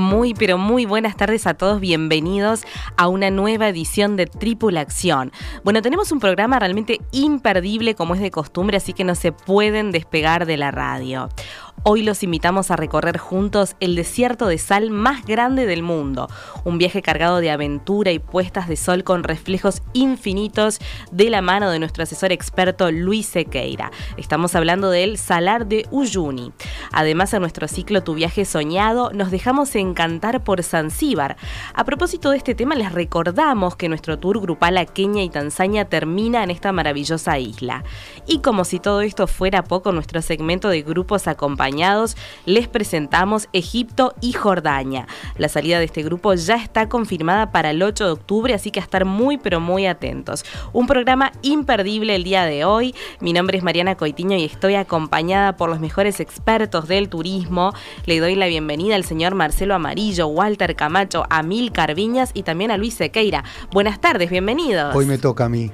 Muy, pero muy buenas tardes a todos. Bienvenidos a una nueva edición de Tripulación. Bueno, tenemos un programa realmente imperdible como es de costumbre, así que no se pueden despegar de la radio. Hoy los invitamos a recorrer juntos el desierto de sal más grande del mundo, un viaje cargado de aventura y puestas de sol con reflejos infinitos de la mano de nuestro asesor experto Luis Sequeira. Estamos hablando del Salar de Uyuni. Además, en nuestro ciclo Tu viaje soñado, nos dejamos encantar por Zanzíbar. A propósito de este tema, les recordamos que nuestro tour grupal a Kenia y Tanzania termina en esta maravillosa isla. Y como si todo esto fuera poco, nuestro segmento de grupos acompañados les presentamos Egipto y Jordania. La salida de este grupo ya está confirmada para el 8 de octubre, así que a estar muy pero muy atentos. Un programa imperdible el día de hoy. Mi nombre es Mariana Coitiño y estoy acompañada por los mejores expertos del turismo. Le doy la bienvenida al señor Marcelo Amarillo, Walter Camacho, a Mil Carviñas y también a Luis Sequeira. Buenas tardes, bienvenidos. Hoy me toca a mí.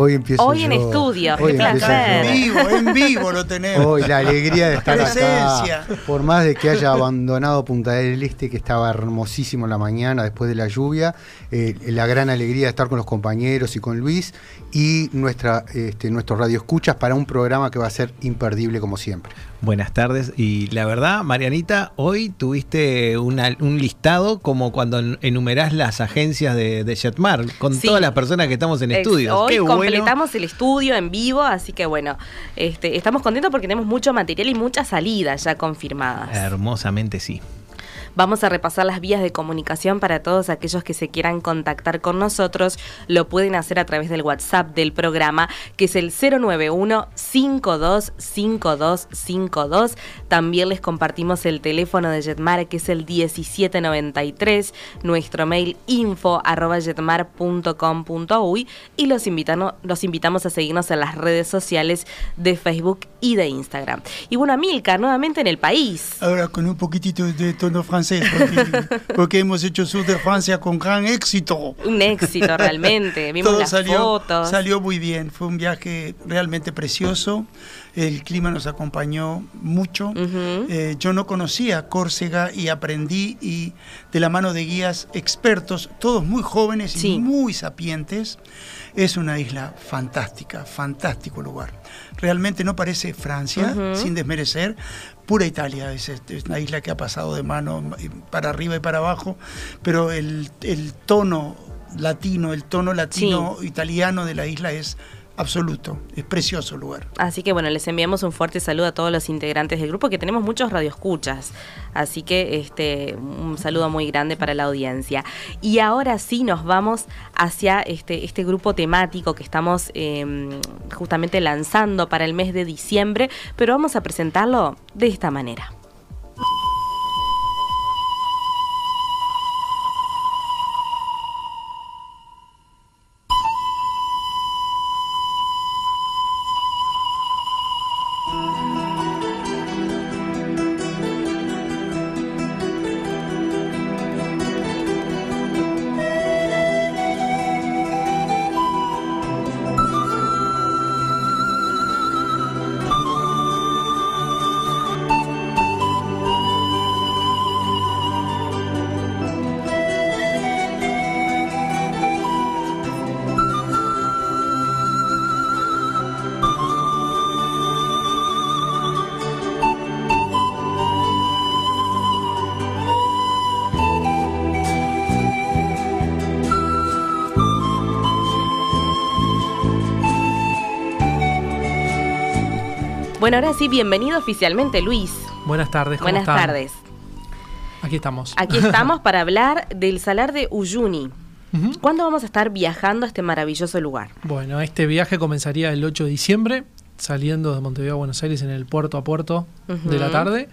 Hoy empiezo Hoy en estudio, Hoy qué placer. En vivo, en vivo lo tenemos. Hoy la alegría de estar Presencia. acá. Por más de que haya abandonado Punta del Este, que estaba hermosísimo en la mañana después de la lluvia, eh, la gran alegría de estar con los compañeros y con Luis y nuestra, este, nuestros radioescuchas para un programa que va a ser imperdible como siempre. Buenas tardes. Y la verdad, Marianita, hoy tuviste una- un listado como cuando en- enumerás las agencias de, de Jetmar, con Sí. todas las personas que estamos en estudios. Hoy Qué bueno. completamos el estudio en vivo, así que bueno, este, estamos contentos porque tenemos mucho material y muchas salidas ya confirmadas. Hermosamente sí. Vamos a repasar las vías de comunicación para todos aquellos que se quieran contactar con nosotros. Lo pueden hacer a través del WhatsApp del programa, que es el 091-525252. También les compartimos el teléfono de Jetmar, que es el 1793. Nuestro mail info arroba y los, invitano- los invitamos a seguirnos en las redes sociales de Facebook y de Instagram. Y bueno, Amilcar, nuevamente en el país. Ahora con un poquitito de tono francés, porque, porque hemos hecho Sur de Francia con gran éxito. Un éxito realmente. Vimos Todo las salió, fotos. salió muy bien, fue un viaje realmente precioso. El clima nos acompañó mucho. Eh, yo no conocía Córcega y aprendí y de la mano de guías expertos, todos muy jóvenes y muy sapientes. Es una isla fantástica, fantástico lugar. Realmente no parece Francia, sin desmerecer, pura Italia. Es, este, es una isla que ha pasado de mano para arriba y para abajo, pero el, el tono latino, el tono latino italiano de la isla es absoluto. Es precioso el lugar. Así que bueno, les enviamos un fuerte saludo a todos los integrantes del grupo, que tenemos muchos radioescuchas. Así que este, un saludo muy grande para la audiencia. Y ahora sí nos vamos hacia este, este grupo temático que estamos eh, justamente lanzando para el mes de diciembre, pero vamos a presentarlo de esta manera. Bueno, ahora sí, bienvenido oficialmente, Luis. Buenas tardes, ¿cómo Buenas están? tardes. Aquí estamos. Aquí estamos para hablar del salar de Uyuni. ¿Cuándo vamos a estar viajando a este maravilloso lugar? Bueno, este viaje comenzaría el 8 de diciembre, saliendo de Montevideo a Buenos Aires en el puerto a puerto de la tarde.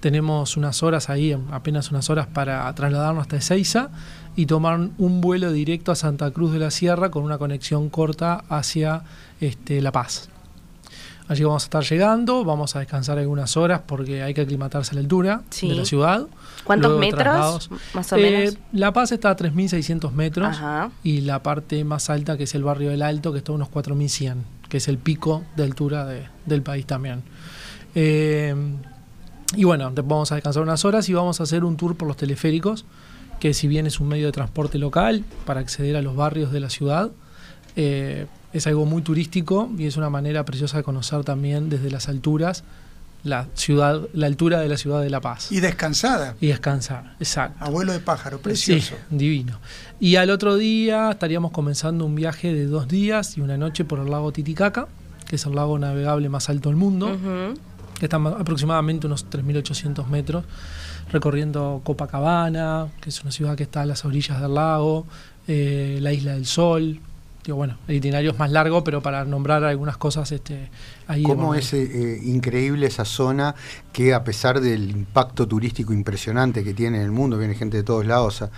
Tenemos unas horas ahí, apenas unas horas para trasladarnos hasta Ezeiza y tomar un vuelo directo a Santa Cruz de la Sierra con una conexión corta hacia este, La Paz. Allí vamos a estar llegando, vamos a descansar algunas horas porque hay que aclimatarse a la altura de la ciudad. ¿Cuántos metros más o menos? Eh, la Paz está a 3.600 metros y la parte más alta que es el barrio del Alto que está a unos 4.100, que es el pico de altura del país también. Eh, y bueno, vamos a descansar unas horas y vamos a hacer un tour por los teleféricos, que si bien es un medio de transporte local para acceder a los barrios de la ciudad, eh, es algo muy turístico y es una manera preciosa de conocer también desde las alturas la ciudad, la altura de la ciudad de La Paz. Y descansada. Y descansar, exacto. Abuelo de pájaro, precioso. Sí, divino. Y al otro día estaríamos comenzando un viaje de dos días y una noche por el lago Titicaca, que es el lago navegable más alto del mundo, que está aproximadamente unos 3.800 metros, recorriendo Copacabana, que es una ciudad que está a las orillas del lago, eh, la Isla del Sol, bueno, el itinerario es más largo, pero para nombrar algunas cosas este, ahí... ¿Cómo es eh, increíble esa zona que a pesar del impacto turístico impresionante que tiene en el mundo, viene gente de todos lados a,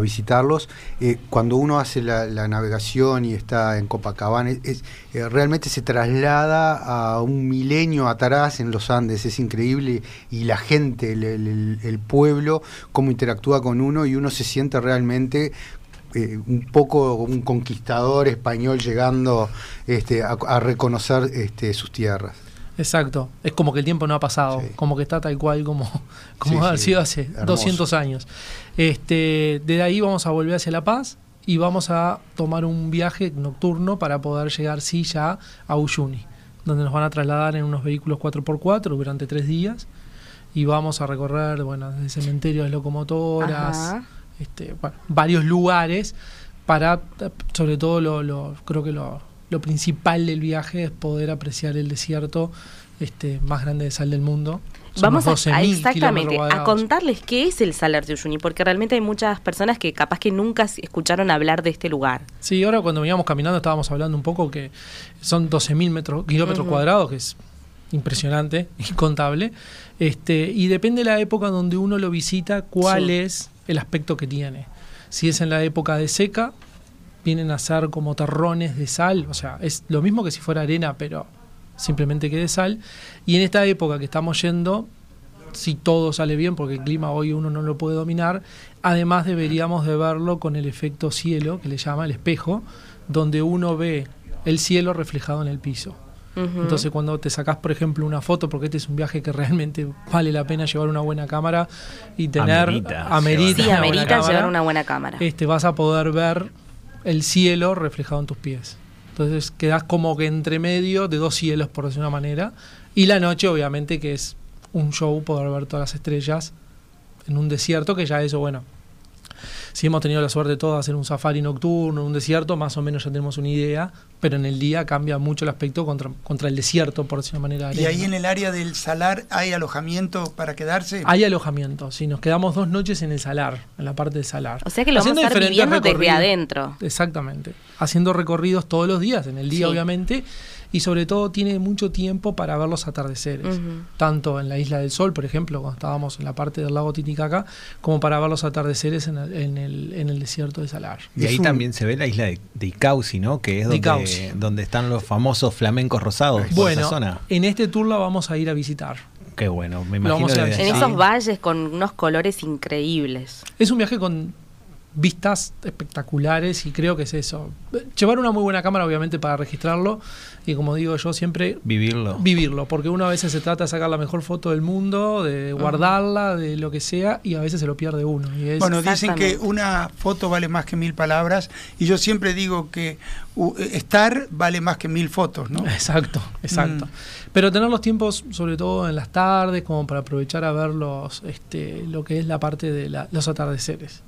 visitarlos, eh, cuando uno hace la, navegación y está en Copacabana, es, eh, realmente se traslada a un milenio atrás en los Andes, es increíble, y la gente, el pueblo, cómo interactúa con uno y uno se siente realmente eh, un poco un conquistador español llegando este, a, reconocer este, sus tierras. Exacto, es como que el tiempo no ha pasado, como que está tal cual como, como ha sido hace 200 años. Este, desde ahí vamos a volver hacia La Paz y vamos a tomar un viaje nocturno para poder llegar sí ya a Uyuni, donde nos van a trasladar en unos vehículos 4x4 durante tres días y vamos a recorrer, bueno, desde cementerio de locomotoras, este, varios lugares para, sobre todo, lo, creo que lo, principal del viaje es poder apreciar el desierto este, más grande de sal del mundo. Vamos a, exactamente a contarles qué es el Salar de Uyuni, porque realmente hay muchas personas que capaz que nunca escucharon hablar de este lugar. Sí, ahora cuando veníamos caminando estábamos hablando un poco que son 12.000 metros, kilómetros cuadrados, que es impresionante, incontable. Este, y depende de la época donde uno lo visita, cuál es el aspecto que tiene. Si es en la época de seca, vienen a ser como terrones de sal, o sea, es lo mismo que si fuera arena, pero simplemente que de sal. Y en esta época que estamos yendo, si todo sale bien, porque el clima hoy uno no lo puede dominar, además deberíamos de verlo con el efecto cielo, que le llama el espejo, donde uno ve el cielo reflejado en el piso. Entonces cuando te sacas, por ejemplo, una foto, porque este es un viaje que realmente vale la pena llevar una buena cámara y tener... Amerita. sí, amerita llevar una buena cámara. Este, vas a poder ver el cielo reflejado en tus pies. Entonces quedas como que entre medio de dos cielos, por decir una manera. Y la noche, obviamente, que es un show, poder ver todas las estrellas en un desierto, que ya eso, bueno, si hemos tenido la suerte todos de hacer un safari nocturno, un desierto, más o menos ya tenemos una idea, pero en el día cambia mucho el aspecto contra, contra el desierto, por decirlo de manera. ¿Y ahí en el área del salar hay alojamiento para quedarse? Hay alojamiento, sí, nos quedamos dos noches en el salar, en la parte del salar. O sea que lo vamos a estar viviendo desde adentro. Exactamente, haciendo recorridos todos los días, en el día obviamente y sobre todo tiene mucho tiempo para ver los atardeceres, tanto en la Isla del Sol, por ejemplo, cuando estábamos en la parte del lago Titicaca, como para ver los atardeceres en el, en el, desierto de Salar. Y ahí también se ve la isla de, Icausi, ¿no? Que es donde, donde, están los famosos flamencos rosados. Bueno, esa zona. en este tour la vamos a ir a visitar. Qué bueno, me imagino. en esos valles con unos colores increíbles. Es un viaje con vistas espectaculares y creo que es eso. Llevar una muy buena cámara obviamente para registrarlo y como digo yo siempre vivirlo. Vivirlo, porque uno a veces se trata de sacar la mejor foto del mundo, de guardarla, de lo que sea y a veces se lo pierde uno. bueno, dicen que una foto vale más que mil palabras y yo siempre digo que estar vale más que mil fotos, ¿no? Exacto, exacto. Mm. Pero tener los tiempos, sobre todo en las tardes, como para aprovechar a ver los, este, lo que es la parte de los atardeceres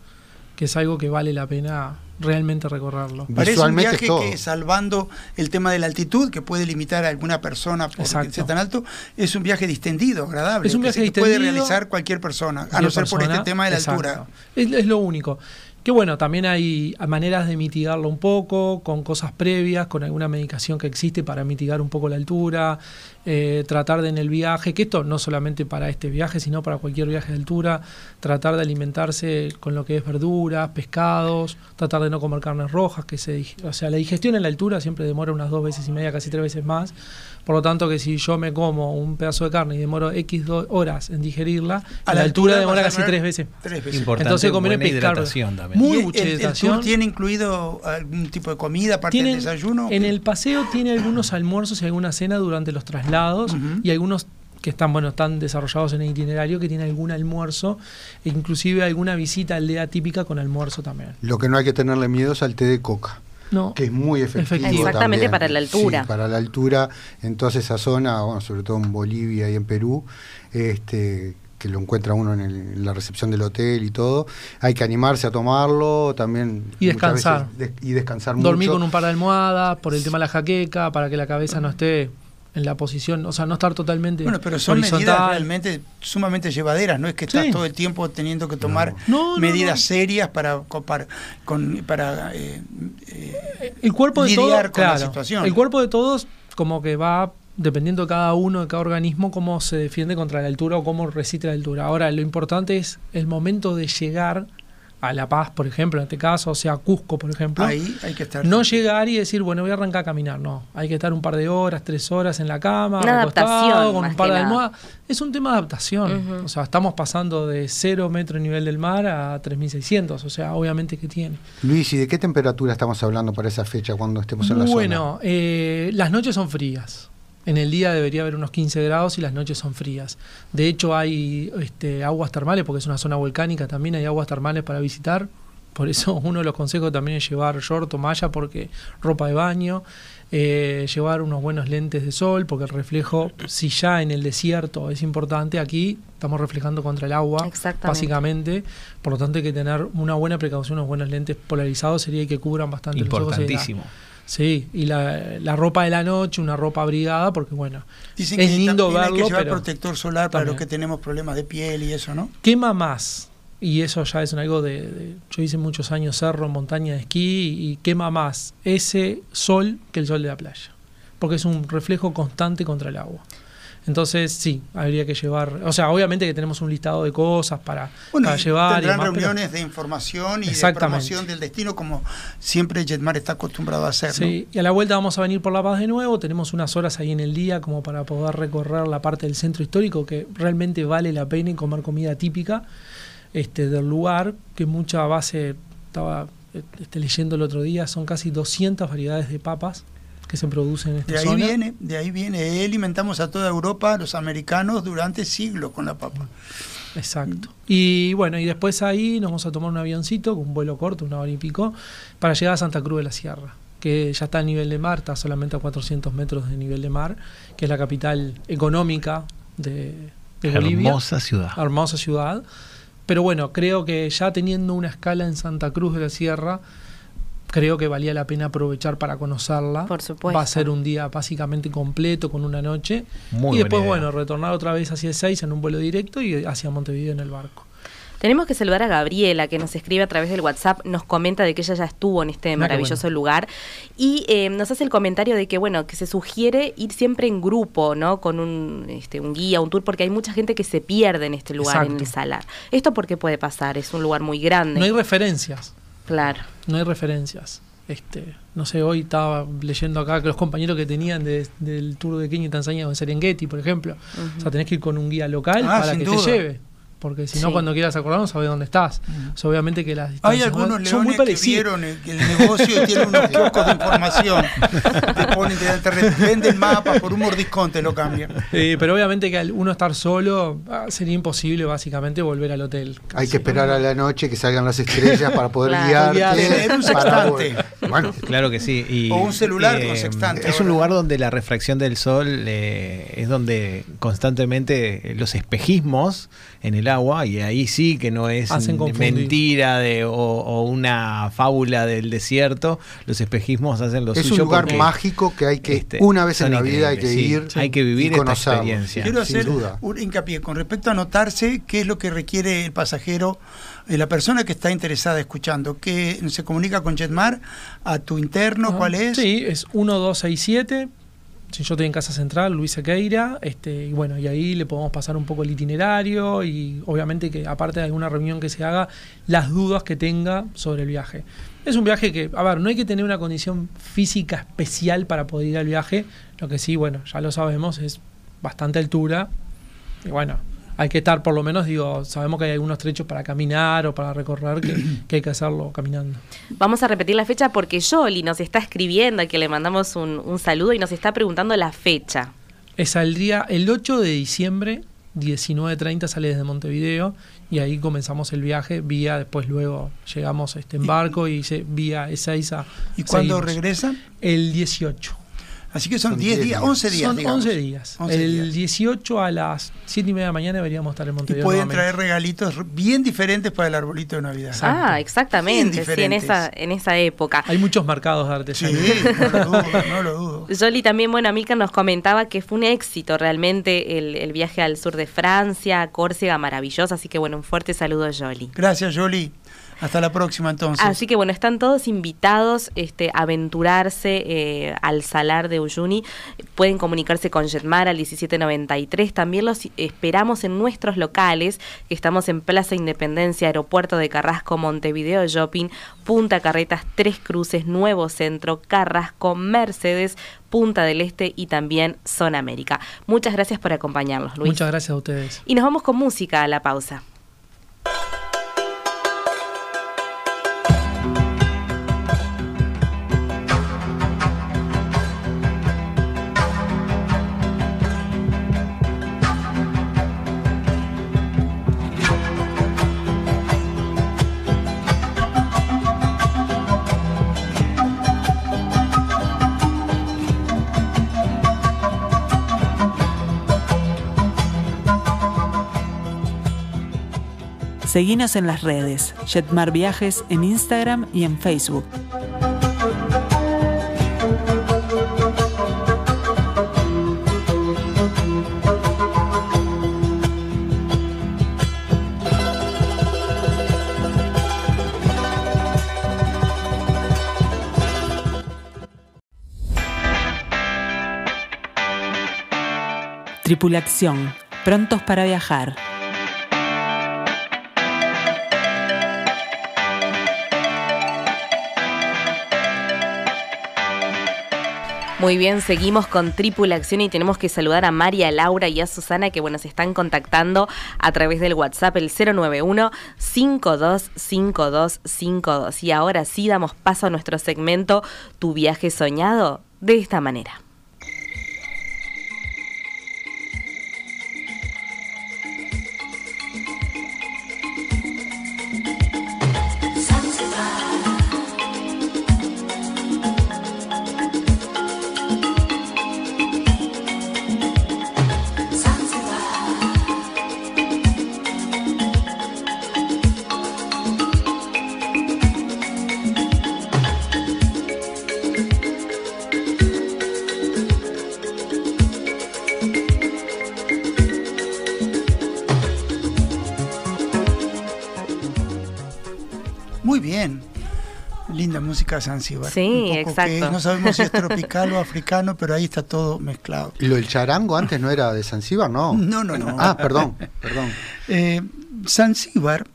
que es algo que vale la pena realmente recorrerlo. Parece un viaje que salvando el tema de la altitud, que puede limitar a alguna persona porque sea tan alto, es un viaje distendido, agradable. Es un viaje que puede realizar cualquier persona, a no ser por este tema de la altura. es, lo único. Que bueno, también hay maneras de mitigarlo un poco, con cosas previas, con alguna medicación que existe para mitigar un poco la altura, eh, tratar de en el viaje, que esto no solamente para este viaje, sino para cualquier viaje de altura, tratar de alimentarse con lo que es verduras, pescados, tratar de no comer carnes rojas, que se, o sea, la digestión en la altura siempre demora unas dos veces y media, casi tres veces más. Por lo tanto, que si yo me como un pedazo de carne y demoro X horas en digerirla, a la, altura, demora casi tres veces. Tres veces. Entonces conviene pescar. También. Muy mucha hidratación. ¿Tiene incluido algún tipo de comida aparte del desayuno? En el paseo tiene algunos almuerzos y alguna cena durante los traslados y algunos que están bueno están desarrollados en el itinerario que tiene algún almuerzo e inclusive alguna visita aldea típica con almuerzo también lo que no hay que tenerle miedo es al té de coca que es muy efectivo. Exactamente para la altura. para la altura, en toda esa zona, bueno, sobre todo en Bolivia y en Perú, este que lo encuentra uno en, la recepción del hotel y todo, hay que animarse a tomarlo también. Y descansar. y descansar Dormir con un par de almohadas, por el tema de la jaqueca, para que la cabeza no esté en la posición, o sea, no estar totalmente Bueno, pero son medidas realmente sumamente llevaderas, no es que estás todo el tiempo teniendo que tomar medidas serias para para, con, para eh, eh, el cuerpo de lidiar con la situación. El cuerpo de todos como que va dependiendo de cada uno, de cada organismo, cómo se defiende contra la altura o cómo resiste la altura. Ahora, lo importante es el momento de llegar a La Paz, por ejemplo, en este caso, o sea, Cusco, por ejemplo. Ahí hay que estar. No llegar y decir, bueno, voy a arrancar a caminar, no. Hay que estar un par de horas, tres horas en la cama, Una adaptación, con un par de almohadas. Es un tema de adaptación. O sea, estamos pasando de cero metro de nivel del mar a 3600, o sea, obviamente que tiene. Luis, ¿y de qué temperatura estamos hablando para esa fecha cuando estemos en la zona? Bueno, eh, las noches son frías. En el día debería haber unos 15 grados y las noches son frías. De hecho hay este, aguas termales, porque es una zona volcánica, también hay aguas termales para visitar. Por eso uno de los consejos también es llevar short o malla, porque ropa de baño, eh, llevar unos buenos lentes de sol, porque el reflejo, si ya en el desierto es importante, aquí estamos reflejando contra el agua, básicamente. Por lo tanto hay que tener una buena precaución, unos buenos lentes polarizados, sería que cubran bastante Importantísimo. los ojos. Sí, y la, la, ropa de la noche, una ropa abrigada, porque bueno, es lindo verlo. Hay que llevar protector solar para los que tenemos problemas de piel y eso, ¿no? Quema más, y eso ya es algo de, Yo hice muchos años cerro, montaña de esquí, y quema más ese sol que el sol de la playa, porque es un reflejo constante contra el agua. Entonces, sí, habría que llevar. O sea, obviamente que tenemos un listado de cosas para, bueno, llevar. Tendrán reuniones de información y de promoción del destino, como siempre Jetmar está acostumbrado a hacer. Sí, y a la vuelta vamos a venir por La Paz de nuevo. Tenemos unas horas ahí en el día como para poder recorrer la parte del centro histórico que realmente vale la pena y comer comida típica este, del lugar, que mucha base estaba este, leyendo el otro día, son casi 200 variedades de papas que se producen en esta de ahí Viene, de ahí viene, alimentamos a toda Europa, los americanos, durante siglos con la papa. Exacto. Y bueno, y después ahí nos vamos a tomar un avioncito, con un vuelo corto, una hora y pico, para llegar a Santa Cruz de la Sierra, que ya está a nivel de mar, está solamente a 400 metros de nivel de mar, que es la capital económica de, de Bolivia. Hermosa ciudad. Hermosa ciudad. Pero bueno, creo que ya teniendo una escala en Santa Cruz de la Sierra, creo que valía la pena aprovechar para conocerla. Por supuesto. Va a ser un día básicamente completo con una noche. y después, bueno, retornar otra vez hacia 6 en un vuelo directo y hacia Montevideo en el barco. Tenemos que saludar a Gabriela, que nos escribe a través del WhatsApp, nos comenta de que ella ya estuvo en este maravilloso lugar y eh, nos hace el comentario de que, bueno, que se sugiere ir siempre en grupo, ¿no? Con un, este, un guía, un tour, porque hay mucha gente que se pierde en este lugar, en el Salar. ¿Esto por qué puede pasar? Es un lugar muy grande. No hay referencias. Claro. No hay referencias. Este, no sé, hoy estaba leyendo acá que los compañeros que tenían del Tour de Kenia y Tanzania en Serengeti, por ejemplo. O sea, tenés que ir con un guía local ah, para que te lleve porque si no cuando quieras acordar no sabes dónde estás. obviamente que las Hay algunos leones son muy que vieron el, el negocio y tienen unos kioscos de información. te ponen, te, venden mapas por un mordiscón, te lo cambian. pero obviamente que al uno estar solo ah, sería imposible básicamente volver al hotel. Hay que esperar a la noche que salgan las estrellas para poder guiarte. Tener un sextante. Bueno, claro que sí. o un celular con eh, sextante. Es un lugar donde la refracción del sol eh, es donde constantemente los espejismos en el agua y ahí sí que no es mentira de, o, una fábula del desierto. Los espejismos hacen lo es suyo. Es un lugar mágico que hay que, este, una vez en la vida hay que ir. Hay que vivir esta experiencia. Quiero hacer un hincapié con respecto a notarse qué es lo que requiere el pasajero la persona que está interesada escuchando, que se comunica con Jetmar a tu interno, ¿cuál es? Sí, es 1267. Si yo estoy en Casa Central, Luis Sequeira, este, y bueno, y ahí le podemos pasar un poco el itinerario y obviamente que aparte de alguna reunión que se haga, las dudas que tenga sobre el viaje. Es un viaje que, a ver, no hay que tener una condición física especial para poder ir al viaje, lo que sí, bueno, ya lo sabemos, es bastante altura, y bueno, hay que estar por lo menos, digo, sabemos que hay algunos trechos para caminar o para recorrer que, hay que hacerlo caminando. Vamos a repetir la fecha porque Jolly nos está escribiendo, que le mandamos un, saludo y nos está preguntando la fecha. Es el día, el 8 de diciembre, 19.30 sale desde Montevideo y ahí comenzamos el viaje vía, después luego llegamos este, en barco y se, vía Ezeiza. ¿Y cuándo regresan? El 18. Así que son 10 días, 11 días. Son 11 días. el 18 a las 7 y media de la mañana deberíamos estar en Montevideo. Y pueden traer regalitos bien diferentes para el arbolito de Navidad. Ah, exactamente, sí, en esa, en esa época. Hay muchos mercados de artesanía. Sí, no lo dudo, no lo dudo. Jolly también, bueno, Amilcar nos comentaba que fue un éxito realmente el, el viaje al sur de Francia, Córcega, maravilloso. Así que bueno, un fuerte saludo a Jolly. Gracias, Jolly. Hasta la próxima entonces. Así que bueno, están todos invitados este, a aventurarse eh, al salar de Uyuni. Pueden comunicarse con Jetmar al 1793. También los esperamos en nuestros locales, que estamos en Plaza Independencia, Aeropuerto de Carrasco, Montevideo Shopping, Punta Carretas, Tres Cruces, Nuevo Centro, Carrasco, Mercedes, Punta del Este y también Zona América. Muchas gracias por acompañarnos, Luis. Muchas gracias a ustedes. Y nos vamos con música a la pausa. Seguinos en las redes, Jetmar Viajes en Instagram y en Facebook. Tripulación, prontos para viajar. Muy bien, seguimos con Tripula Acción y tenemos que saludar a María Laura y a Susana que bueno, se están contactando a través del WhatsApp el 091 525252. Y ahora sí damos paso a nuestro segmento Tu viaje soñado de esta manera. Música Zanzíbar. Sí, exacto. no sabemos si es tropical o africano, pero ahí está todo mezclado. ¿Lo del charango antes no era de Zanzíbar? No. No, no, no. ah, perdón, perdón. Eh, Zanzíbar,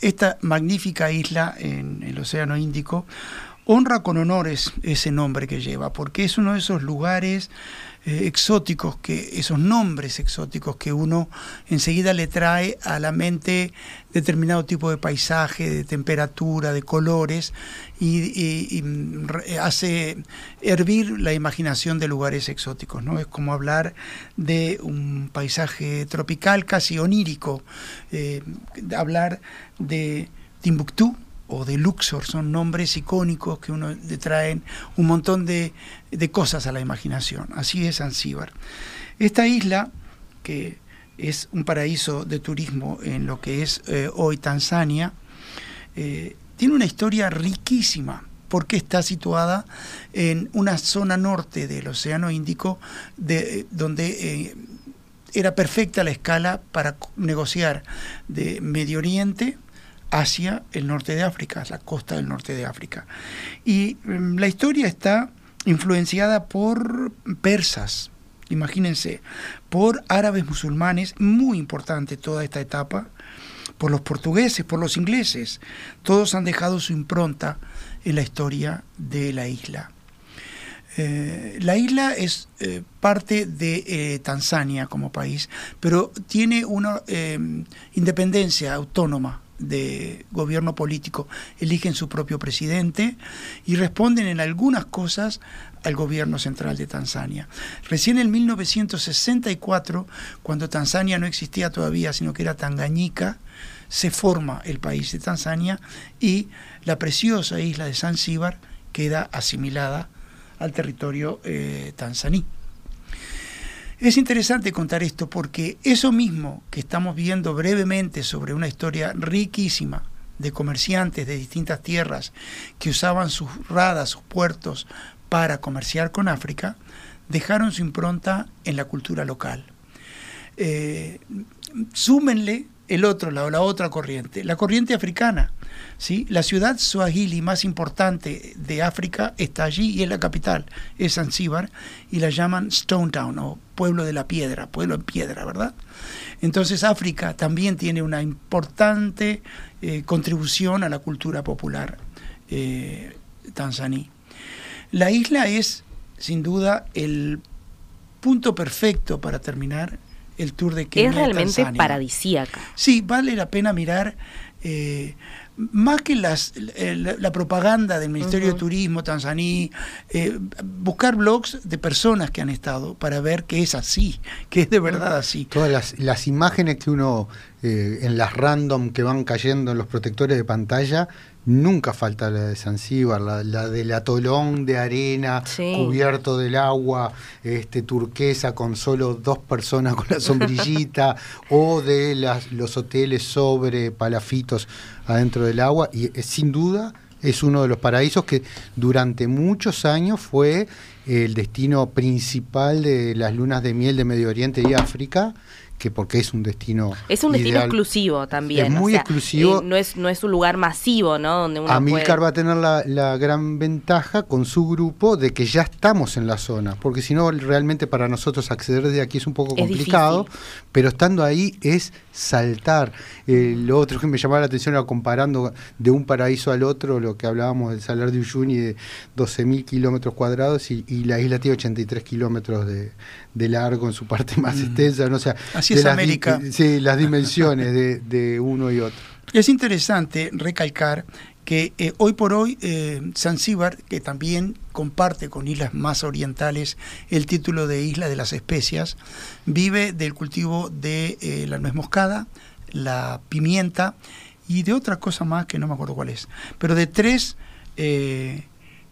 esta magnífica isla en el Océano Índico, honra con honores ese nombre que lleva, porque es uno de esos lugares eh, exóticos, que esos nombres exóticos que uno enseguida le trae a la mente determinado tipo de paisaje, de temperatura, de colores, y, hace hervir la imaginación de lugares exóticos. ¿no? Es como hablar de un paisaje tropical casi onírico, eh, hablar de Timbuktu, o de Luxor, son nombres icónicos que uno le traen un montón de, cosas a la imaginación. Así es Zanzíbar. Esta isla, que es un paraíso de turismo en lo que es eh, hoy Tanzania, eh, tiene una historia riquísima porque está situada en una zona norte del Océano Índico de, donde era perfecta la escala para negociar de Medio Oriente hacia el norte de África, la costa del norte de África. Y em, la historia está influenciada por persas, imagínense, por árabes musulmanes, muy importante toda esta etapa, por los portugueses, por los ingleses, todos han dejado su impronta en la historia de la isla. Eh, la isla es eh, parte de eh, Tanzania como país, pero tiene una independencia autónoma de gobierno político. Eligen su propio presidente y responden en algunas cosas al gobierno central de Tanzania. Recién en 1964, cuando Tanzania no existía todavía, sino que era Tanganyika, se forma el país de Tanzania y la preciosa isla de Zanzíbar queda asimilada al territorio eh, tanzaní. Es interesante contar esto porque eso mismo que estamos viendo brevemente sobre una historia riquísima de comerciantes de distintas tierras que usaban sus radas, sus puertos para comerciar con África, dejaron su impronta en la cultura local. Eh, súmenle el otro lado, la otra corriente, la corriente africana. ¿Sí? La ciudad swahili más importante de África está allí y es la capital, es Zanzíbar, y la llaman Stone Town o pueblo de la piedra, pueblo en piedra, ¿verdad? Entonces África también tiene una importante eh, contribución a la cultura popular eh, tanzaní. La isla es, sin duda, el punto perfecto para terminar el tour de Kenia. Es realmente paradisíaca. Sí, vale la pena mirar. Eh, más que las, la, propaganda del Ministerio de Turismo tanzaní, eh, buscar blogs de personas que han estado para ver que es así, que es de verdad así. Todas las, las imágenes que uno eh, en las random que van cayendo en los protectores de pantalla Nunca falta la de Zanzíbar, la, la, del atolón de arena cubierto del agua, este, turquesa con solo dos personas con la sombrillita, o de las, los hoteles sobre palafitos adentro del agua. Y eh, sin duda es uno de los paraísos que durante muchos años fue el destino principal de las lunas de miel de Medio Oriente y África que porque es un destino es un destino exclusivo también es muy exclusivo. eh, no es no es un lugar masivo no donde uno Amilcar va a tener la, la, gran ventaja con su grupo de que ya estamos en la zona porque si no realmente para nosotros acceder desde aquí es un poco complicado pero estando ahí es saltar eh, lo otro que me llamaba la atención era comparando de un paraíso al otro lo que hablábamos del Salar de Uyuni de 12.000 kilómetros cuadrados y, y, la isla tiene 83 kilómetros de, de largo en su parte más mm. extensa, no sea, Así es América. sí, las dimensiones de, uno y otro. Es interesante recalcar que eh, hoy por hoy eh, Zanzíbar, que también comparte con islas más orientales el título de Isla de las Especias, vive del cultivo de eh, la nuez moscada, la pimienta y de otra cosa más que no me acuerdo cuál es, pero de tres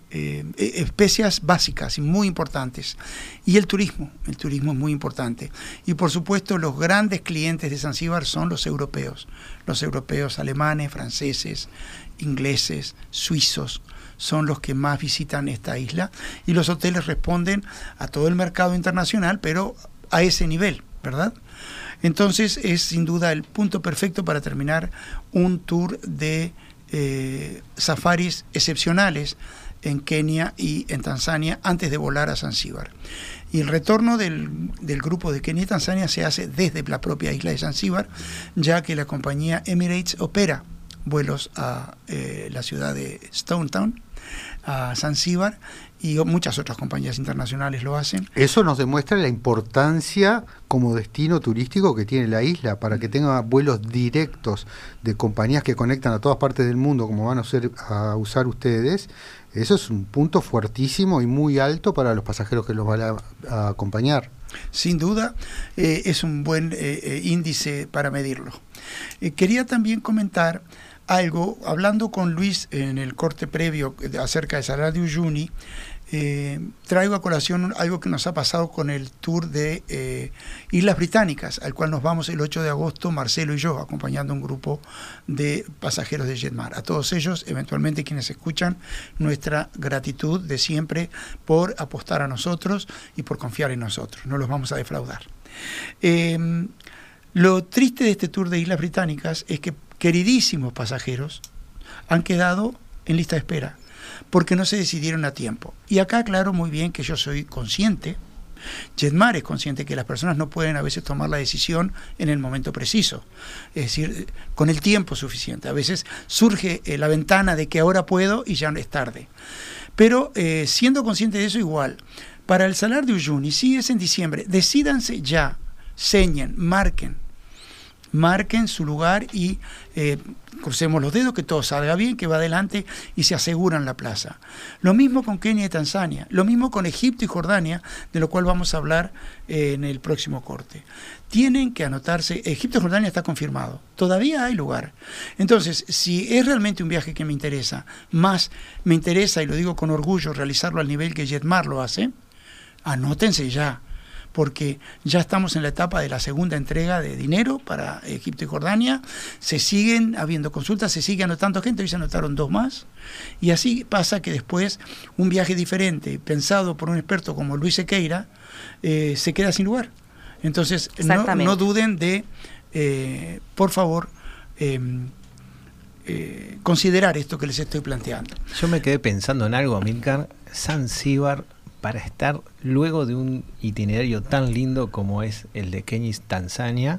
eh, e, especias básicas y muy importantes. Y el turismo, el turismo es muy importante. Y por supuesto los grandes clientes de Zanzíbar son los europeos, los europeos alemanes, franceses, ingleses, suizos, son los que más visitan esta isla y los hoteles responden a todo el mercado internacional, pero a ese nivel, ¿verdad? Entonces es sin duda el punto perfecto para terminar un tour de eh, safaris excepcionales en Kenia y en Tanzania antes de volar a Zanzíbar. Y el retorno del, grupo de Kenia y Tanzania se hace desde la propia isla de Zanzíbar, ya que la compañía Emirates opera vuelos a eh, la ciudad de Stone Town, a Zanzíbar, y muchas otras compañías internacionales lo hacen. Eso nos demuestra la importancia como destino turístico que tiene la isla, para que tenga vuelos directos de compañías que conectan a todas partes del mundo, como van a, ser, a usar ustedes, eso es un punto fuertísimo y muy alto para los pasajeros que los van a, acompañar. Sin duda, eh, es un buen eh, eh, índice para medirlo. quería también comentar algo, hablando con Luis en el corte previo acerca de Salar de Uyuni, eh, traigo a colación algo que nos ha pasado con el tour de eh, Islas Británicas, al cual nos vamos el 8 de agosto, Marcelo y yo, acompañando un grupo de pasajeros de Jetmar. A todos ellos, eventualmente quienes escuchan, nuestra gratitud de siempre por apostar a nosotros y por confiar en nosotros. No los vamos a defraudar. Em, lo triste de este tour de Islas Británicas es que queridísimos pasajeros han quedado en lista de espera porque no se decidieron a tiempo. Y acá aclaro muy bien que yo soy consciente, Jetmar es consciente que las personas no pueden a veces tomar la decisión en el momento preciso, es decir, con el tiempo suficiente. A veces surge eh, la ventana de que ahora puedo y ya es tarde. Pero eh, siendo consciente de eso igual, para el Salar de Uyuni, si es en diciembre, decídanse ya, señen, marquen, marquen su lugar y eh, crucemos los dedos, que todo salga bien, que va adelante y se aseguran la plaza. Lo mismo con Kenia y Tanzania, lo mismo con Egipto y Jordania, de lo cual vamos a hablar eh, en el próximo corte. Tienen que anotarse, Egipto y Jordania está confirmado, todavía hay lugar. Entonces, si es realmente un viaje que me interesa, más me interesa, y lo digo con orgullo, realizarlo al nivel que Jetmar lo hace, anótense ya porque ya estamos en la etapa de la segunda entrega de dinero para Egipto y Jordania, se siguen habiendo consultas, se sigue anotando gente, hoy se anotaron dos más, y así pasa que después un viaje diferente, pensado por un experto como Luis Sequeira, eh, se queda sin lugar. Entonces, no, duden de, eh, por favor, em, eh, considerar esto que les estoy planteando. Yo me quedé pensando en algo, Amilcar. Zanzíbar para estar luego de un itinerario tan lindo como es el de Kenyis, Tanzania,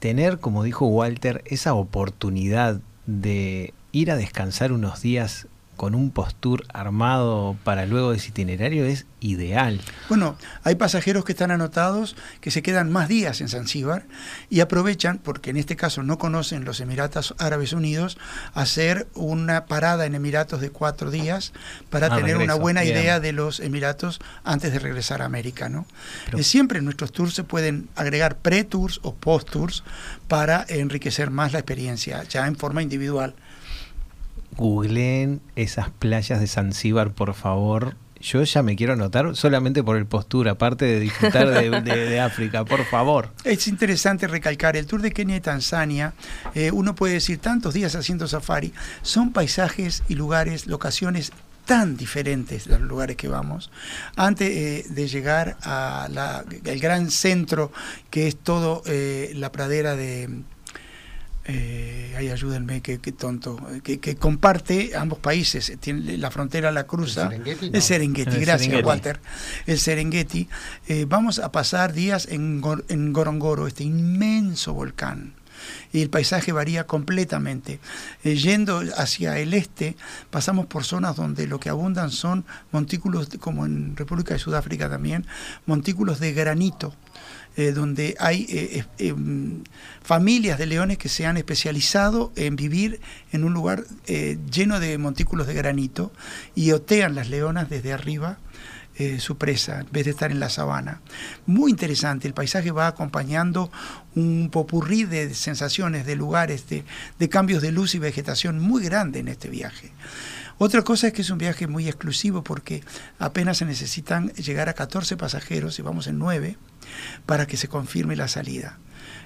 tener, como dijo Walter, esa oportunidad de ir a descansar unos días con un postur armado para luego de ese itinerario es ideal. Bueno, hay pasajeros que están anotados que se quedan más días en Zanzíbar y aprovechan, porque en este caso no conocen los Emiratos Árabes Unidos, hacer una parada en Emiratos de cuatro días para ah, tener una buena idea de los Emiratos antes de regresar a América. ¿no? Eh, siempre en nuestros tours se pueden agregar pre-tours o post-tours para enriquecer más la experiencia, ya en forma individual googleen esas playas de Zanzíbar, por favor. Yo ya me quiero anotar solamente por el postura, aparte de disfrutar de, África, por favor. Es interesante recalcar, el tour de Kenia y Tanzania, eh, uno puede decir tantos días haciendo safari, son paisajes y lugares, locaciones tan diferentes los lugares que vamos. Antes eh, de llegar al gran centro, que es todo eh, la pradera de eh, ay, ayúdenme, qué, tonto, que, comparte ambos países, tiene la frontera la cruza, el Serengeti, gracias Walter, el Serengeti, eh, vamos a pasar días en, en Gorongoro, este inmenso volcán, y el paisaje varía completamente. Eh, yendo hacia el este, pasamos por zonas donde lo que abundan son montículos, como en República de Sudáfrica también, montículos de granito. Eh, donde hay eh, em, familias de leones que se han especializado en vivir en un lugar lleno de montículos de granito y otean las leonas desde arriba eh, su presa, en vez de estar en la sabana. Muy interesante, el paisaje va acompañando un popurrí de sensaciones, de lugares, de, de cambios de luz y vegetación muy grande en este viaje. Otra cosa es que es un viaje muy exclusivo porque apenas se necesitan llegar a 14 pasajeros y vamos en 9 para que se confirme la salida.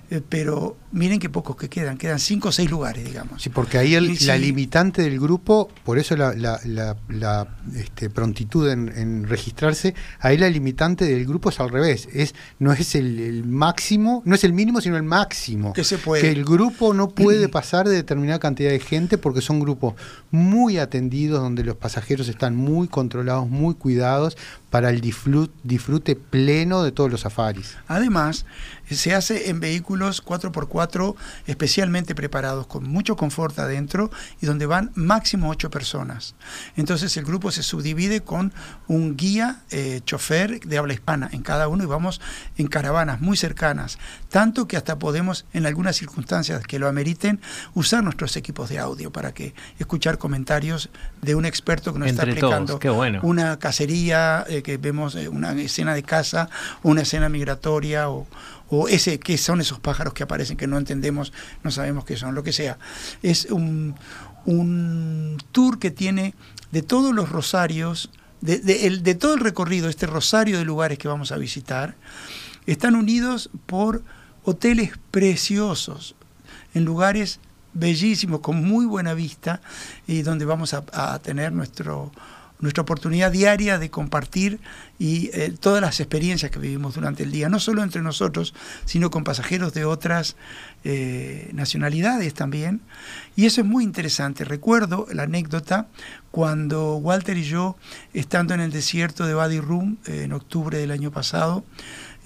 Eh, pero miren qué pocos que quedan, quedan cinco o seis lugares, digamos. Sí, porque ahí la limitante del grupo, por eso la, la, este, prontitud en, registrarse, ahí la limitante del grupo es al revés, es no es el, máximo, no es el mínimo, sino el máximo. Que se puede. Que el grupo no puede pasar de determinada cantidad de gente porque son grupos muy atendidos, donde los pasajeros están muy controlados, muy cuidados, para el disfrute pleno de todos los safaris. Además, se hace en vehículos 4x4 especialmente preparados, con mucho confort adentro y donde van máximo 8 personas. Entonces el grupo se subdivide con un guía, eh, chofer de habla hispana en cada uno y vamos en caravanas muy cercanas, tanto que hasta podemos en algunas circunstancias que lo ameriten usar nuestros equipos de audio para que escuchar comentarios de un experto que nos está explicando una cacería. Eh, que vemos eh, una escena de caza, una escena migratoria o, o ese que son esos pájaros que aparecen que no entendemos, no sabemos qué son, lo que sea. Es un, un tour que tiene de todos los rosarios de, todo el recorrido, este rosario de lugares que vamos a visitar, están unidos por hoteles preciosos, en lugares bellísimos, con muy buena vista, y donde vamos a tener nuestro nuestra oportunidad diaria de compartir y eh, todas las experiencias que vivimos durante el día, no solo entre nosotros, sino con pasajeros de otras eh, nacionalidades también. Y eso es muy interesante. Recuerdo la anécdota cuando Walter y yo, estando en el desierto de Wadi Rum eh, en octubre del año pasado,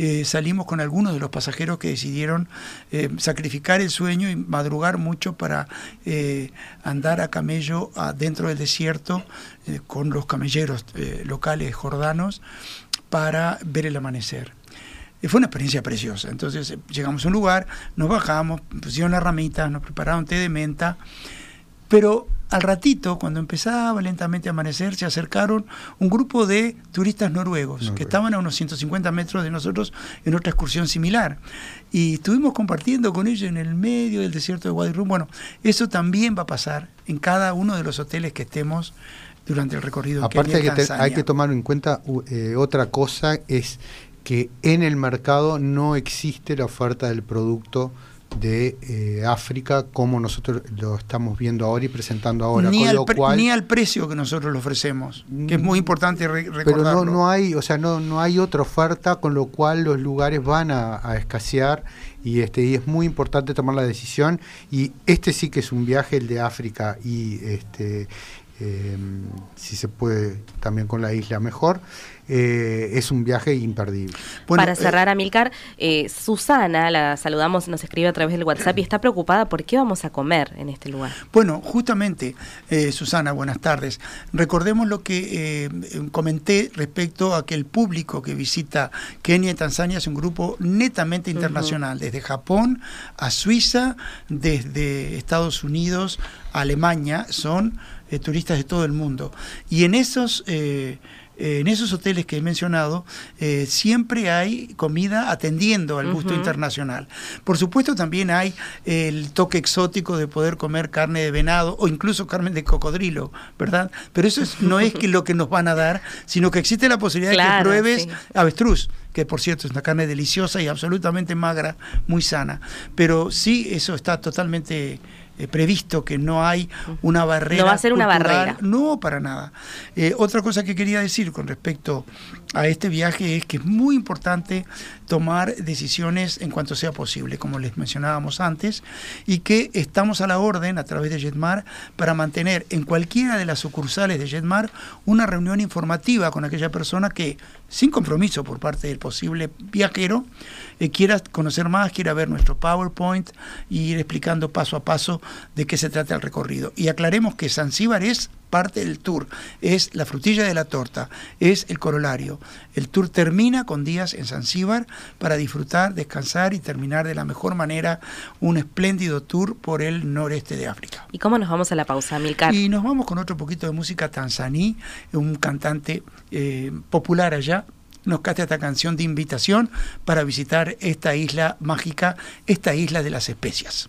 eh, salimos con algunos de los pasajeros que decidieron eh, sacrificar el sueño y madrugar mucho para eh, andar a camello dentro del desierto con los camelleros locales jordanos para ver el amanecer. fue una experiencia preciosa. Entonces llegamos a un lugar, nos bajamos, pusieron las ramitas, nos prepararon té de menta, pero al ratito, cuando empezaba lentamente a amanecer, se acercaron un grupo de turistas noruegos que estaban a unos 150 metros de nosotros en otra excursión similar. Y estuvimos compartiendo con ellos en el medio del desierto de Wadi Bueno, eso también va a pasar en cada uno de los hoteles que estemos durante el recorrido. Aparte hay que, hay que tomar en cuenta eh, otra cosa, es que en el mercado no existe la oferta del producto de eh, África como nosotros lo estamos viendo ahora y presentando ahora. Ni, al, ni al precio que nosotros lo ofrecemos, que es muy mm, importante recordarlo. Pero no, no hay, o sea, no, no hay otra oferta, con lo cual los lugares van a, escasear y este y es muy importante tomar la decisión y este sí que es un viaje el de África y este eh, si se puede también con la isla mejor eh, es un viaje imperdible. Para eh, cerrar, Amilcar, eh, Susana, la saludamos, nos escribe a través del WhatsApp y está preocupada por qué vamos a comer en este lugar. Bueno, justamente, Susana, buenas tardes. Recordemos lo que comenté respecto a que el público que visita Kenia y Tanzania es un grupo netamente internacional, desde Japón a Suiza, desde Estados Unidos a Alemania, son turistas de todo el mundo. Y en esos en esos hoteles que he mencionado, eh, siempre hay comida atendiendo al gusto internacional. Por supuesto, también hay el toque exótico de poder comer carne de venado o incluso carne de cocodrilo, ¿verdad? Pero eso no es que lo que nos van a dar, sino que existe la posibilidad de que pruebes avestruz que por cierto es una carne deliciosa y absolutamente magra, muy sana. Pero sí, eso está totalmente eh, previsto que no hay una barrera. No va a ser una barrera. No, para nada. Eh, otra cosa que quería decir con respecto a este viaje es que es muy importante tomar decisiones en cuanto sea posible, como les mencionábamos antes, y que estamos a la orden a través de Jetmar para mantener en cualquiera de las sucursales de Jetmar una reunión informativa con aquella persona que, sin compromiso por parte del posible viajero, eh, quiera conocer más, quiera ver nuestro PowerPoint y ir explicando paso a paso de qué se trata el recorrido. Y aclaremos que Zanzíbar es parte del tour, es la frutilla de la torta, es el corolario. El tour termina con días en Zanzíbar para disfrutar, descansar y terminar de la mejor manera un espléndido tour por el noreste de África. ¿Y cómo nos vamos a la pausa, Milcar? Y nos vamos con otro poquito de música tanzaní, un cantante eh, popular allá, nos canta esta canción de invitación para visitar esta isla mágica, esta isla de las especias.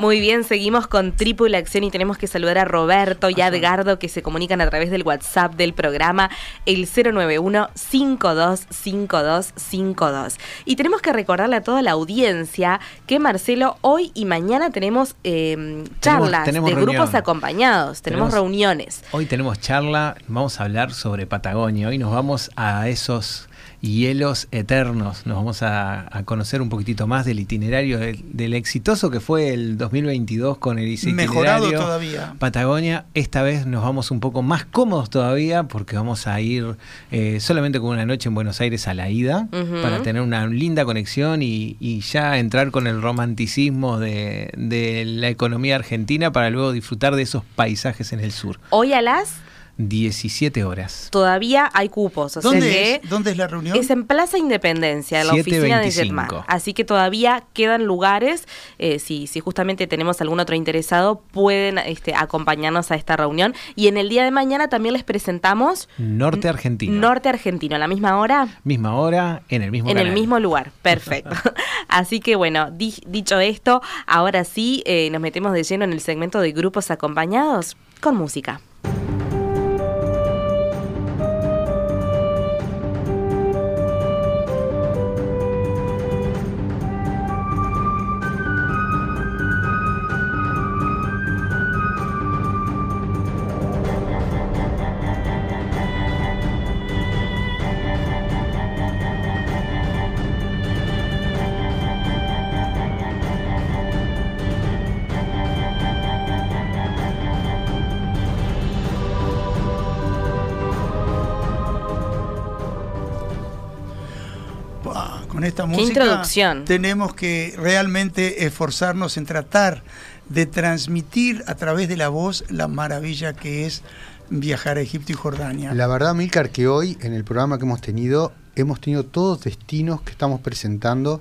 Muy bien, seguimos con Triple Acción y tenemos que saludar a Roberto y a Edgardo que se comunican a través del WhatsApp del programa, el 091-525252. Y tenemos que recordarle a toda la audiencia que Marcelo, hoy y mañana tenemos eh, charlas de grupos acompañados, tenemos, reuniones. Hoy tenemos charla, vamos a hablar sobre Patagonia, hoy nos vamos a esos hielos eternos. Nos vamos a, conocer un poquitito más del itinerario del, exitoso que fue el 2022 con el itinerario Mejorado todavía. Patagonia. Esta vez nos vamos un poco más cómodos todavía porque vamos a ir eh, solamente con una noche en Buenos Aires a la ida para tener una linda conexión y, ya entrar con el romanticismo de, de la economía argentina para luego disfrutar de esos paisajes en el sur. Hoy a las 17 horas. Todavía hay cupos. ¿Dónde, es, ¿Dónde es la reunión? Es en Plaza Independencia, en la oficina de Jetmar. Así que todavía quedan lugares. Eh, si, si justamente tenemos algún otro interesado, pueden este, acompañarnos a esta reunión. Y en el día de mañana también les presentamos. Norte Argentino. Norte Argentino, a la misma hora. Misma hora, en el mismo En el mismo lugar. Perfecto. Así que bueno, dicho esto, ahora sí eh, nos metemos de lleno en el segmento de grupos acompañados con música. Esta música, tenemos que realmente esforzarnos en tratar de transmitir a través de la voz la maravilla que es viajar a Egipto y Jordania. La verdad, Milcar, que hoy en el programa que hemos tenido, hemos tenido todos destinos que estamos presentando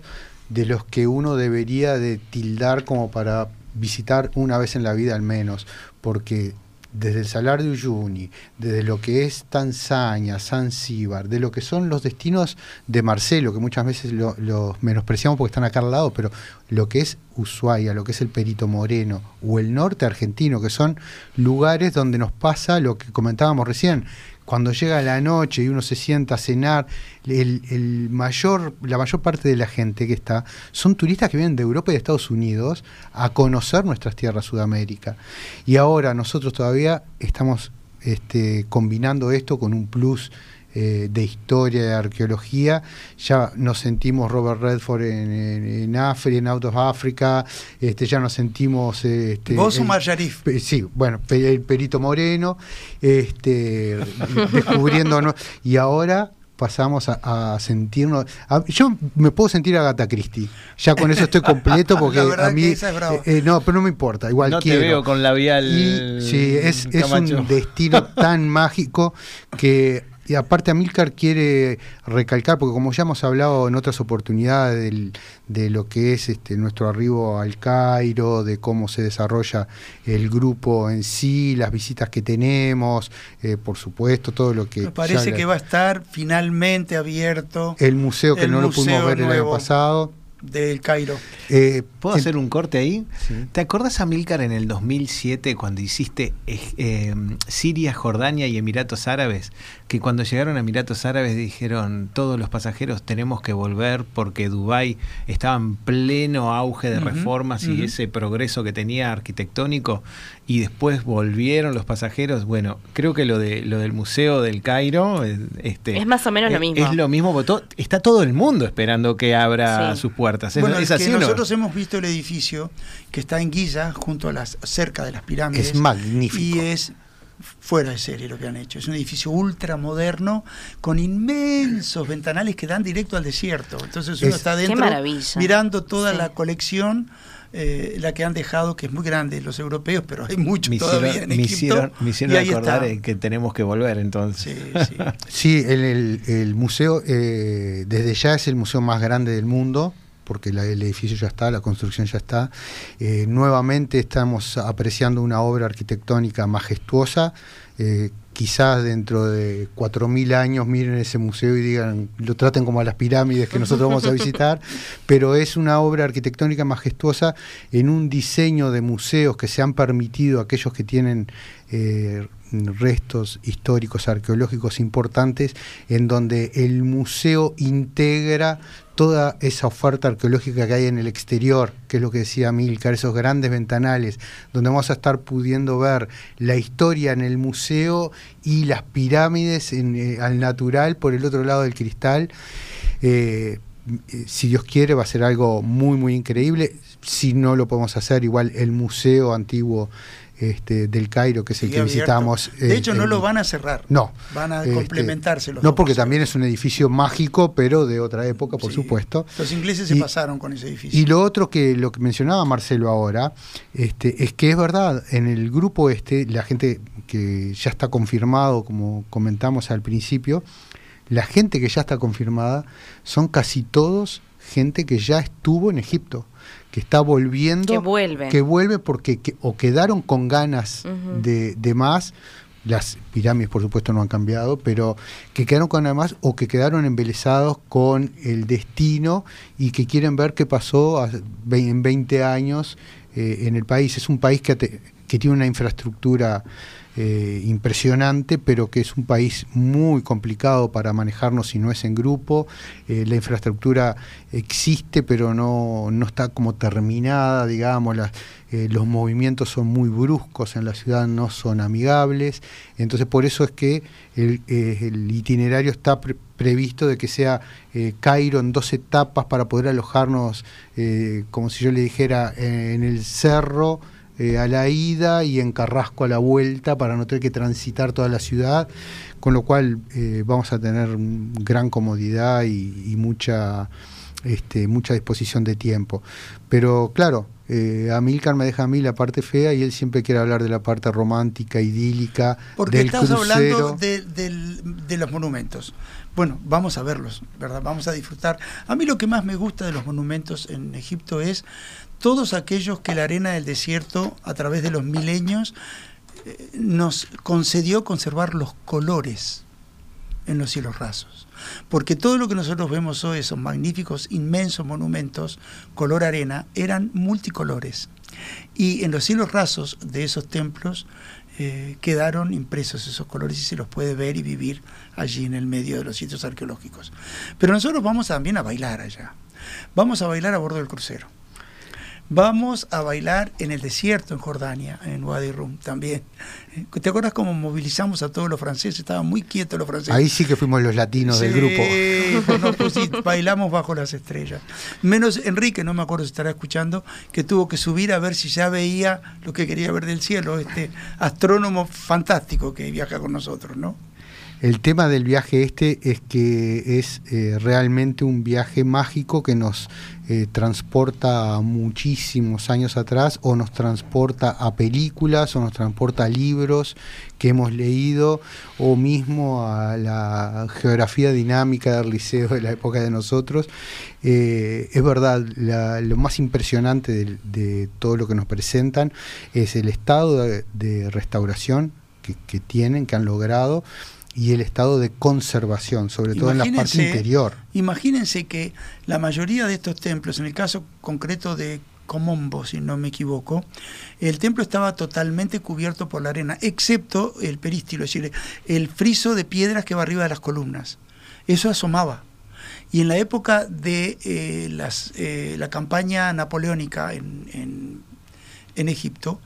de los que uno debería de tildar como para visitar una vez en la vida al menos, porque desde el Salar de Uyuni, desde lo que es Tanzania, Zanzíbar, de lo que son los destinos de Marcelo, que muchas veces los lo menospreciamos porque están acá al lado, pero lo que es Ushuaia, lo que es el Perito Moreno o el norte argentino, que son lugares donde nos pasa lo que comentábamos recién, cuando llega la noche y uno se sienta a cenar, la mayor parte de la gente que está son turistas que vienen de Europa y de Estados Unidos a conocer nuestras tierras Sudamérica. Y ahora nosotros todavía estamos este, combinando esto con un plus eh, de historia, de arqueología. Ya nos sentimos Robert Redford en, en, África, en Out of Africa, este, ya nos sentimos... Este, Vos Sharif. Sí, bueno, el Perito Moreno, este, descubriéndonos. Y ahora pasamos a, sentirnos. yo me puedo sentir a Gata Christie. Ya con eso estoy completo porque a mí. Es eh, eh, no, pero no me importa. Igual no te veo con labial. Y, sí, es, es un destino tan mágico que y aparte Amilcar quiere recalcar, porque como ya hemos hablado en otras oportunidades de lo que es este, nuestro arribo al Cairo, de cómo se desarrolla el grupo en sí, las visitas que tenemos, eh, por supuesto, todo lo que... Me parece que va a estar finalmente abierto. El museo que no lo pudimos ver el año pasado del Cairo. Eh, ¿Puedo hacer un corte ahí? ¿Te acordás, Amilcar, en el 2007 cuando hiciste eh, Siria, Jordania y Emiratos Árabes? Que cuando llegaron a Emiratos Árabes dijeron todos los pasajeros tenemos que volver porque Dubái estaba en pleno auge de reformas y ese progreso que tenía arquitectónico y después volvieron los pasajeros. Bueno, creo que lo de lo del Museo del Cairo eh, este, es más o menos lo mismo. Es lo mismo, porque está todo el mundo esperando que abra sus puertas bueno, nosotros hemos visto el edificio que está en Giza, junto a las, cerca de las pirámides. Es magnífico. Y es fuera de serie lo que han hecho. Es un edificio ultramoderno con inmensos ventanales que dan directo al desierto. Entonces uno está dentro mirando toda la colección. Eh, la que han dejado, que es muy grande, los europeos, pero hay mucho todavía en me Hicieron, me hicieron acordar que tenemos que volver entonces. Sí, sí. el, museo eh, desde ya es el museo más grande del mundo porque el edificio ya está, la construcción ya está. Eh, nuevamente estamos apreciando una obra arquitectónica majestuosa. Eh, quizás dentro de 4.000 años miren ese museo y digan, lo traten como a las pirámides que nosotros vamos a visitar, pero es una obra arquitectónica majestuosa en un diseño de museos que se han permitido aquellos que tienen... Eh, restos históricos arqueológicos importantes en donde el museo integra toda esa oferta arqueológica que hay en el exterior, que es lo que decía Milcar, esos grandes ventanales, donde vamos a estar pudiendo ver la historia en el museo y las pirámides eh, al natural por el otro lado del cristal. Eh, eh, si Dios quiere, va a ser algo muy, muy increíble. Si no lo podemos hacer, igual el museo antiguo este, del Cairo, que es el que visitamos. De hecho, no lo van a cerrar. No. Van a este, complementarse los No, porque también es un edificio mágico, pero de otra época, por supuesto. Los ingleses se pasaron con ese edificio. Y lo otro que lo que mencionaba Marcelo ahora, este, es que es verdad, en el grupo este, la gente que ya está confirmado, como comentamos al principio, la gente que ya está confirmada son casi todos gente que ya estuvo en Egipto que está volviendo, que vuelve, que vuelve porque o quedaron con ganas de, de, más, las pirámides por supuesto no han cambiado, pero que quedaron con ganas más o que quedaron embelesados con el destino y que quieren ver qué pasó en 20 años eh, en el país. Es un país que, que tiene una infraestructura eh, impresionante, pero que es un país muy complicado para manejarnos si no es en grupo. Eh, la infraestructura existe, pero no, no está como terminada, digamos, eh, los movimientos son muy bruscos en la ciudad, no son amigables. Entonces, por eso es que el, el itinerario está previsto de que sea Cairo en dos etapas para poder alojarnos, como si yo le dijera, en el cerro eh, a la ida y en Carrasco a la vuelta para no tener que transitar toda la ciudad, con lo cual eh, vamos a tener gran comodidad y, mucha, este, mucha disposición de tiempo. Pero claro, eh, Amílcar me deja a mí la parte fea y él siempre quiere hablar de la parte romántica, idílica. Porque estás hablando de, de, los monumentos. Bueno, vamos a verlos, ¿verdad? Vamos a disfrutar. A mí lo que más me gusta de los monumentos en Egipto es todos aquellos que la arena del desierto, a través de los milenios, eh, nos concedió conservar los colores en los cielos rasos. Porque todo lo que nosotros vemos hoy, esos magníficos, inmensos monumentos, color arena, eran multicolores. Y en los cielos rasos de esos templos eh, quedaron impresos esos colores y se los puede ver y vivir allí en el medio de los sitios arqueológicos. Pero nosotros vamos también a bailar allá. Vamos a bailar a bordo del crucero. Vamos a bailar en el desierto en Jordania, en Wadi Rum también. ¿Te acuerdas cómo movilizamos a todos los franceses? Estaban muy quietos los franceses. Ahí sí que fuimos los latinos del grupo. Pues sí, bailamos bajo las estrellas. Menos Enrique, no me acuerdo si estará escuchando, que tuvo que subir a ver si ya veía lo que quería ver del cielo, este astrónomo fantástico que viaja con nosotros, ¿no? El tema del viaje este es que es eh, realmente un viaje mágico que nos eh, transporta muchísimos años atrás o nos transporta a películas o nos transporta a libros que hemos leído o mismo a la geografía dinámica del liceo de la época de nosotros. Eh, es verdad, lo más impresionante de, todo lo que nos presentan es el estado de, restauración que tienen, que han logrado y el estado de conservación, sobre todo en la parte interior. Imagínense que la mayoría de estos templos, en el caso concreto de Comombo, si no me equivoco, el templo estaba totalmente cubierto por la arena, excepto el perístilo, es decir, el friso de piedras que va arriba de las columnas. Eso asomaba. Y en la época de eh, las, eh, la campaña napoleónica en, en, en Egipto,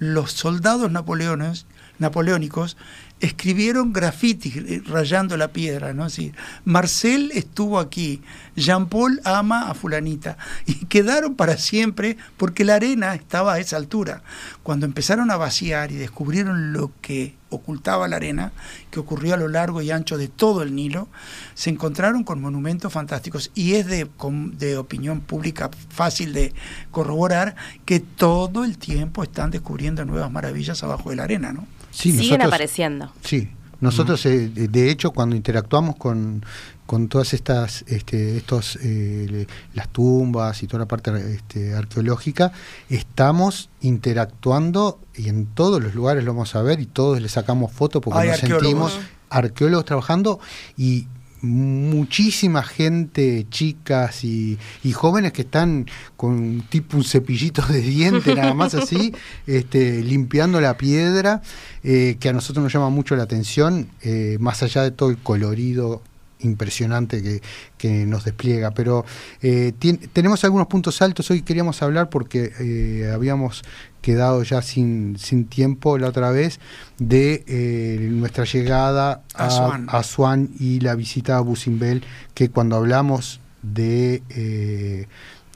los soldados napoleones, napoleónicos escribieron grafitis eh, rayando la piedra, ¿no? Así, Marcel estuvo aquí, Jean-Paul ama a fulanita y quedaron para siempre porque la arena estaba a esa altura. Cuando empezaron a vaciar y descubrieron lo que ocultaba la arena, que ocurrió a lo largo y ancho de todo el Nilo, se encontraron con monumentos fantásticos y es de, de opinión pública fácil de corroborar que todo el tiempo están descubriendo nuevas maravillas abajo de la arena, ¿no? Siguen apareciendo. Sí, nosotros, eh, de hecho, cuando interactuamos con, con todas estas, este, estos, eh, las tumbas y toda la parte este, arqueológica, estamos interactuando y en todos los lugares lo vamos a ver y todos le sacamos fotos porque nos sentimos arqueólogos trabajando y muchísima gente, chicas y, jóvenes que están con tipo un cepillito de diente, nada más así, este, limpiando la piedra, eh, que a nosotros nos llama mucho la atención, eh, más allá de todo el colorido impresionante que, que nos despliega. Pero eh, tenemos algunos puntos altos, hoy queríamos hablar porque eh, habíamos quedado ya sin, sin tiempo la otra vez de eh, nuestra llegada a, a Swan y la visita a Busimbel, que cuando hablamos de,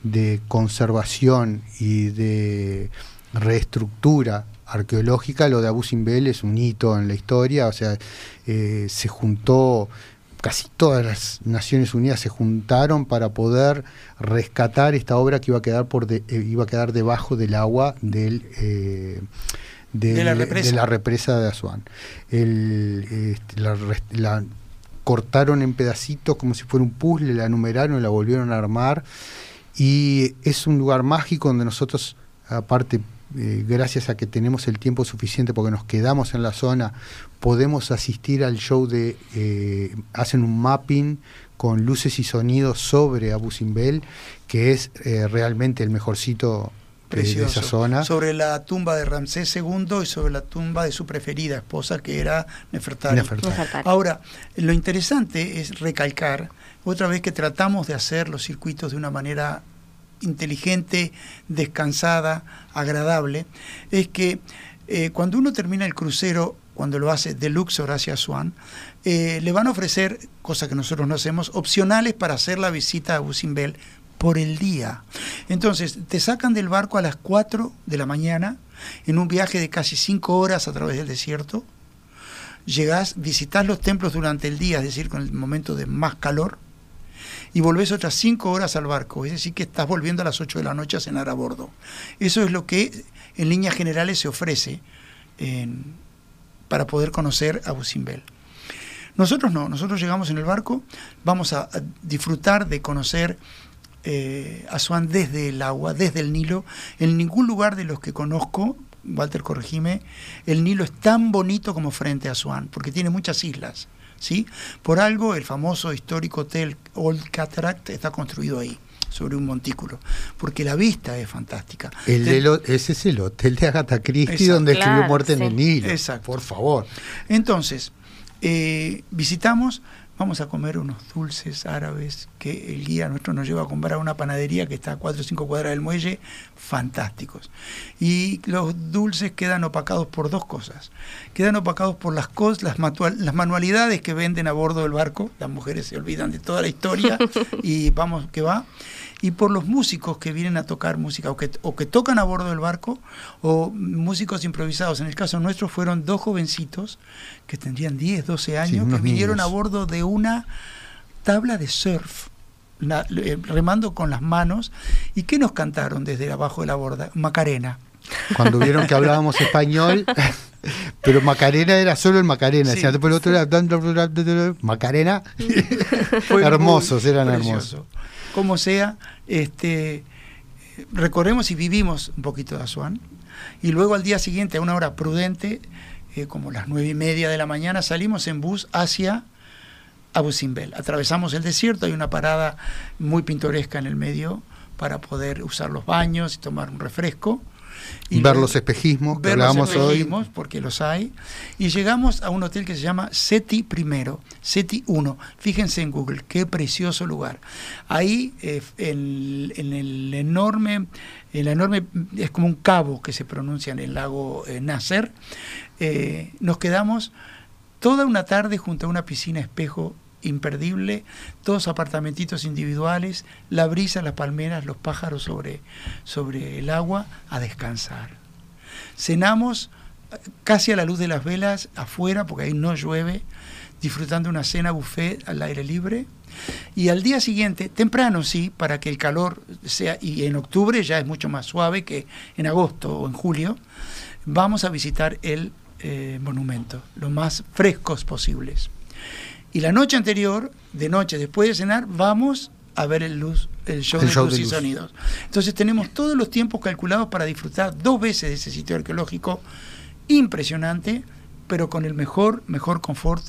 de conservación y de reestructura arqueológica, lo de Abu Simbel es un hito en la historia, o sea, se juntó casi todas las Naciones Unidas se juntaron para poder rescatar esta obra que iba a quedar por eh, iba a quedar debajo del agua del, eh, de, la represa de Asuán. Este, la, cortaron en pedacitos como si fuera un puzzle, la numeraron, la volvieron a armar y es un lugar mágico donde nosotros aparte eh, gracias a que tenemos el tiempo suficiente porque nos quedamos en la zona, podemos asistir al show de, eh, hacen un mapping con luces y sonidos sobre Abu Simbel, que es eh, realmente el mejorcito de esa zona. Sobre la tumba de Ramsés II y sobre la tumba de su preferida esposa, que era Nefertari. Ahora, lo interesante es recalcar, otra vez que tratamos de hacer los circuitos de una manera inteligente, descansada, agradable, es que eh, cuando uno termina el crucero, cuando lo hace de Luxor hacia Swan, eh, le van a ofrecer, cosa que nosotros no hacemos, opcionales para hacer la visita a Busimbel por el día. Entonces, te sacan del barco a las 4 de la mañana, en un viaje de casi 5 horas a través del desierto. Llegás, visitas los templos durante el día, es decir, con el momento de más calor, y volvés otras cinco horas al barco, es decir, que estás volviendo a las 8 de la noche a cenar a bordo. Eso es lo que en líneas generales se ofrece para poder conocer a Busimbel. Nosotros no, nosotros llegamos en el barco, vamos a, disfrutar de conocer eh, desde el agua, desde el Nilo. En ningún lugar de los que conozco, Walter corregime, el Nilo es tan bonito como frente a Asuán, porque tiene muchas islas. ¿Sí? Por algo el famoso histórico hotel Old Cataract está construido ahí sobre un montículo, porque la vista es fantástica. El ese es el hotel de Agatha Christie donde escribió Muerte en el Nilo. Exacto. Por favor. Entonces, eh, visitamos vamos a comer unos dulces árabes que el guía nuestro nos lleva a comprar a una panadería que está a 4 o 5 cuadras del muelle, fantásticos. Y los dulces quedan opacados por dos cosas. Quedan opacados por las, cosas, las, las manualidades que venden a bordo del barco, las mujeres se olvidan de toda la historia y vamos que va y por los músicos que vienen a tocar música o que, o que tocan a bordo del barco o músicos improvisados. En el caso nuestro fueron dos jovencitos que tendrían 10, 12 años que vinieron a bordo de una tabla de surf. Eh, remando con las manos y que nos cantaron desde abajo de la borda Macarena cuando vieron que hablábamos español pero Macarena era solo el Macarena, después el otro era Macarena. hermosos, eran hermosos. Como sea, este, recorremos y vivimos un poquito de Asuán. Y luego al día siguiente, a una hora prudente, eh, como las nueve y media de la mañana, salimos en bus hacia Abu Simbel. Atravesamos el desierto, hay una parada muy pintoresca en el medio para poder usar los baños y tomar un refresco ver los espejismos ver los espejismos, porque los hay. Y llegamos a un hotel que se llama SETI primero, SETI 1. Fíjense en Google, qué precioso lugar. Ahí, eh, en, el enorme, el enorme, es como un cabo que se pronuncia en el lago eh, Nasser, eh, nos quedamos toda una tarde junto a una piscina espejo imperdible, todos apartamentitos individuales, la brisa, las palmeras, los pájaros sobre, sobre el agua, a descansar. Cenamos eh, casi a la luz de las velas, afuera, porque ahí no llueve, disfrutando una cena buffet al aire libre. Y al día siguiente, temprano sí, para que el calor sea, y en octubre ya es mucho más suave que en agosto o en julio, vamos a visitar el eh, monumento, lo más frescos posibles. Y la noche anterior, de noche, después de cenar, vamos a ver el, luz, el show El de show luz de y luz. sonidos. Entonces tenemos todos los tiempos calculados para disfrutar dos veces de ese sitio arqueológico impresionante, pero con el mejor, mejor confort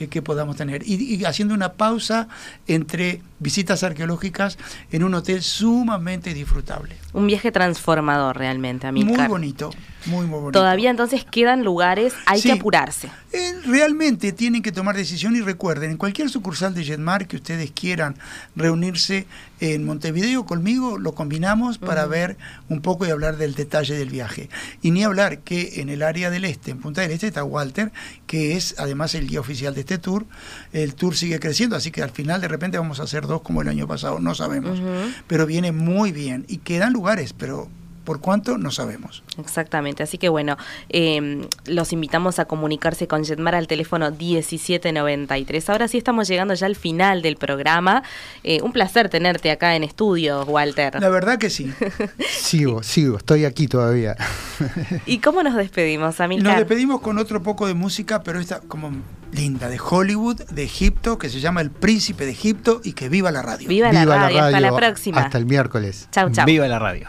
eh, que podamos tener. Y, y haciendo una pausa entre visitas arqueológicas en un hotel sumamente disfrutable. Un viaje transformador realmente, Muy Amilcar. bonito, muy, muy bonito. Todavía entonces quedan lugares, hay Sí. que apurarse. Eh, realmente tienen que tomar decisión y recuerden, en cualquier sucursal de Jetmar que ustedes quieran reunirse en Montevideo conmigo, lo combinamos para ver un poco y hablar del detalle del viaje. Y ni hablar que en el área del este, en Punta del Este, está Walter, que es además el guía oficial de este tour. El tour sigue creciendo, así que al final de repente vamos a hacer dos como el año pasado, no sabemos. Pero viene muy bien y quedan lugares, pero por cuánto no sabemos. Exactamente, así que bueno, eh, los invitamos a comunicarse con Jetmar al teléfono 1793. Ahora sí estamos llegando ya al final del programa. Eh, un placer tenerte acá en estudios, Walter. La verdad que sí. Sigo, sigo, estoy aquí todavía. ¿Y cómo nos despedimos, Nos Amilcar? despedimos con otro poco de música, pero esta como linda, de Hollywood, de Egipto, que se llama El Príncipe de Egipto y que viva la radio. Viva, la, radio. hasta la próxima. Hasta el miércoles. Chau, chau. Viva la radio.